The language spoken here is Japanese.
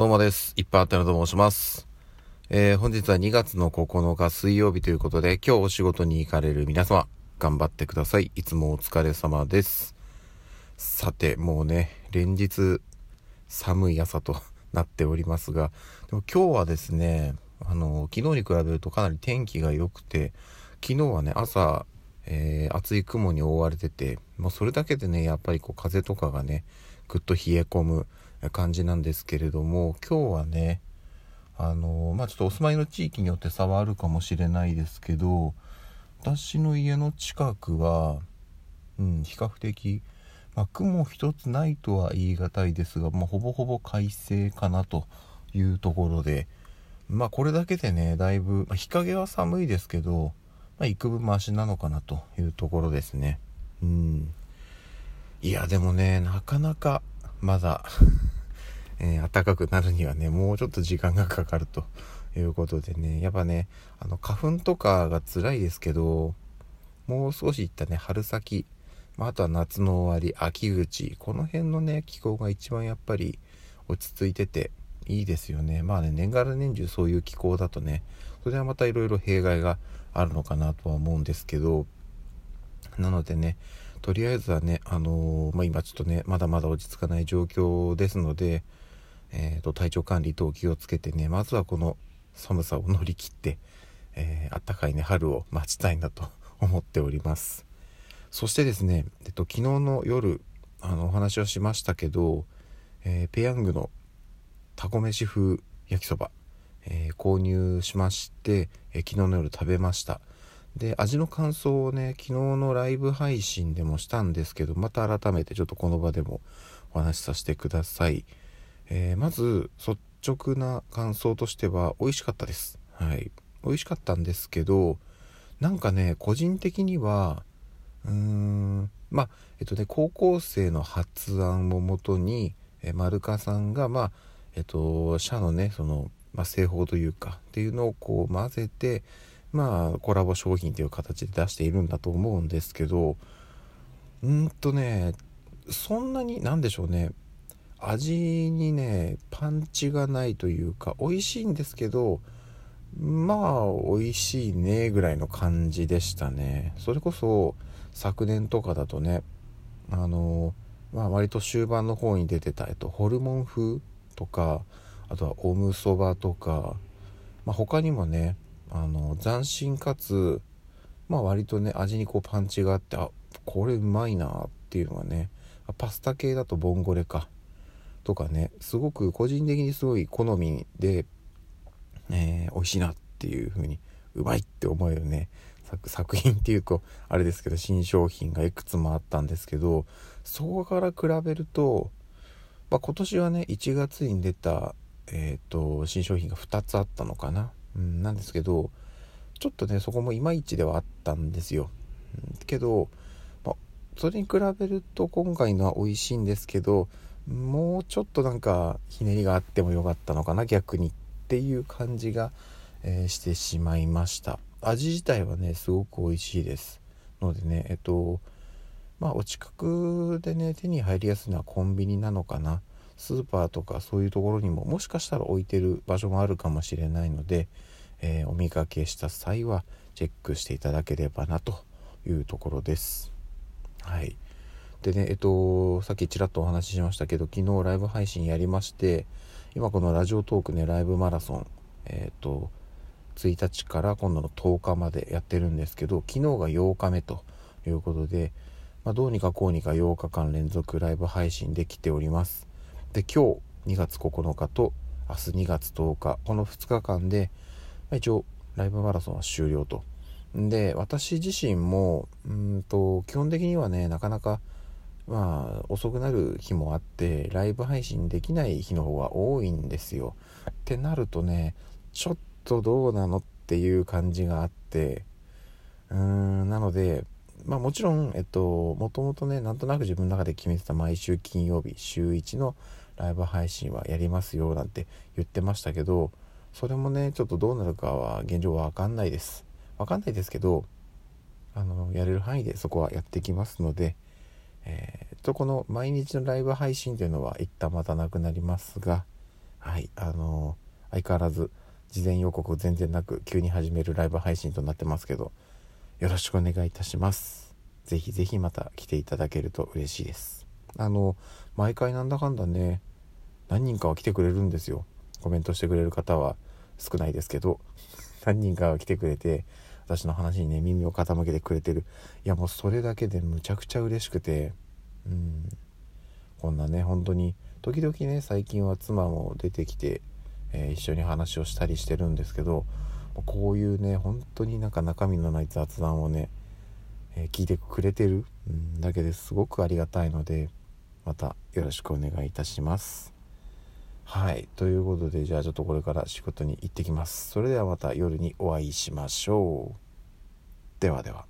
どうもです。いっぱいあったなと申します。えー、本日は2月の9日水曜日ということで、今日お仕事に行かれる皆様、頑張ってください。いつもお疲れ様です。さて、もうね、連日寒い朝と なっておりますが、でも今日はですね、あの、昨日に比べるとかなり天気が良くて、昨日はね、朝、えー、厚い雲に覆われてて、もうそれだけでね、やっぱりこう風とかがね、ぐっと冷え込む感じなんですけれども、今日はね、あのまあちょっとお住まいの地域によって差はあるかもしれないですけど、私の家の近くは、うん、比較的、まあ、雲一つないとは言い難いですが、まあ、ほぼほぼ快晴かなというところで、まあこれだけでね、だいぶ、まあ、日陰は寒いですけど、まあ、幾分マシなのかなというところですね。うん。いや、でもね、なかなかまだえー、暖かくなるにはね、もうちょっと時間がかかるということでね、やっぱね、あの、花粉とかが辛いですけど、もう少しいったね、春先、まあ、あとは夏の終わり、秋口、この辺のね、気候が一番やっぱり落ち着いてていいですよね。まあね、年がら年中そういう気候だとね、それはまたいろいろ弊害があるのかなとは思うんですけど、なのでね、とりあえずはね、あのー、まあ、今ちょっとね、まだまだ落ち着かない状況ですので、えーと、体調管理等気をつけてね、まずはこの寒さを乗り切って、えー、暖かいね、春を待ちたいなと 思っております。そしてですね、えっと、昨日の夜、あの、お話をしましたけど、えー、ペヤングのタコ飯風焼きそば、えー、購入しまして、えー、昨日の夜食べました。で、味の感想をね、昨日のライブ配信でもしたんですけど、また改めてちょっとこの場でもお話しさせてください。えー、まず率直な感想としては美味しかったです。はい。美味しかったんですけど、なんかね、個人的には、うーん、まあ、えっとね、高校生の発案をもとに、えー、丸川さんが、まあ、えっと、社のね、その、まあ、製法というか、っていうのをこう混ぜて、まあ、コラボ商品という形で出しているんだと思うんですけど、うんとね、そんなに、なんでしょうね、味にねパンチがないというか美味しいんですけどまあ美味しいねぐらいの感じでしたね。それこそ昨年とかだとねあのまあ割と終盤の方に出てた、えっと、ホルモン風とかあとはオムそばとか、まあ、他にもねあの斬新かつまあ割とね味にこうパンチがあってあこれうまいなっていうのがねパスタ系だとボンゴレか。とかねすごく個人的にすごい好みで、えー、美味しいなっていう風にうまいって思えるね。作品っていうとあれですけど新商品がいくつもあったんですけどそこから比べると、まあ、今年はね1月に出た、えーと、新商品が2つあったのかな、うん、なんですけどちょっとねそこもいまいちではあったんですよ、うん、けど、まあ、それに比べると今回のは美味しいんですけどもうちょっとなんかひねりがあってもよかったのかな逆にっていう感じが、えー、してしまいました。味自体はねすごく美味しいですのでねえっとまあお近くでね手に入りやすいのはコンビニなのかな。スーパーとかそういうところにももしかしたら置いてる場所もあるかもしれないので、えー、お見かけした際はチェックしていただければなというところです。はい。でね、えっと、さっきちらっとお話ししましたけど、昨日ライブ配信やりまして、今このラジオトークね、ライブマラソン、えっと、1日から今度の10日までやってるんですけど、昨日が8日目ということで、まあ、どうにかこうにか8日間連続ライブ配信できております。で、今日2月9日と明日2月10日、この2日間で、まあ、一応ライブマラソンは終了と。で、私自身も、うんと、基本的にはね、なかなか、まあ遅くなる日もあってライブ配信できない日の方が多いんですよ。ってなるとねちょっとどうなのっていう感じがあってうーんなのでまあもちろんえっともともとねなんとなく自分の中で決めてた毎週金曜日週1のライブ配信はやりますよなんて言ってましたけどそれもねちょっとどうなるかは現状わかんないですわかんないですけどあのやれる範囲でそこはやってきますのでえー、とこの毎日のライブ配信というのは一旦またなくなりますが、はいあの相変わらず事前予告全然なく急に始めるライブ配信となってますけどよろしくお願いいたします。ぜひぜひまた来ていただけると嬉しいです。あの毎回なんだかんだね何人かは来てくれるんですよ。コメントしてくれる方は少ないですけど何人かは来てくれて私の話にね耳を傾けてくれてる。いやもうそれだけでむちゃくちゃ嬉しくて。うん。こんなね本当に時々ね最近は妻も出てきて、えー、一緒に話をしたりしてるんですけどこういうね本当になんか中身のない雑談をね、えー、聞いてくれてる、うん、だけですごくありがたいのでまたよろしくお願いいたします。はいということでじゃあちょっとこれから仕事に行ってきます。それではまた夜にお会いしましょう。ではでは。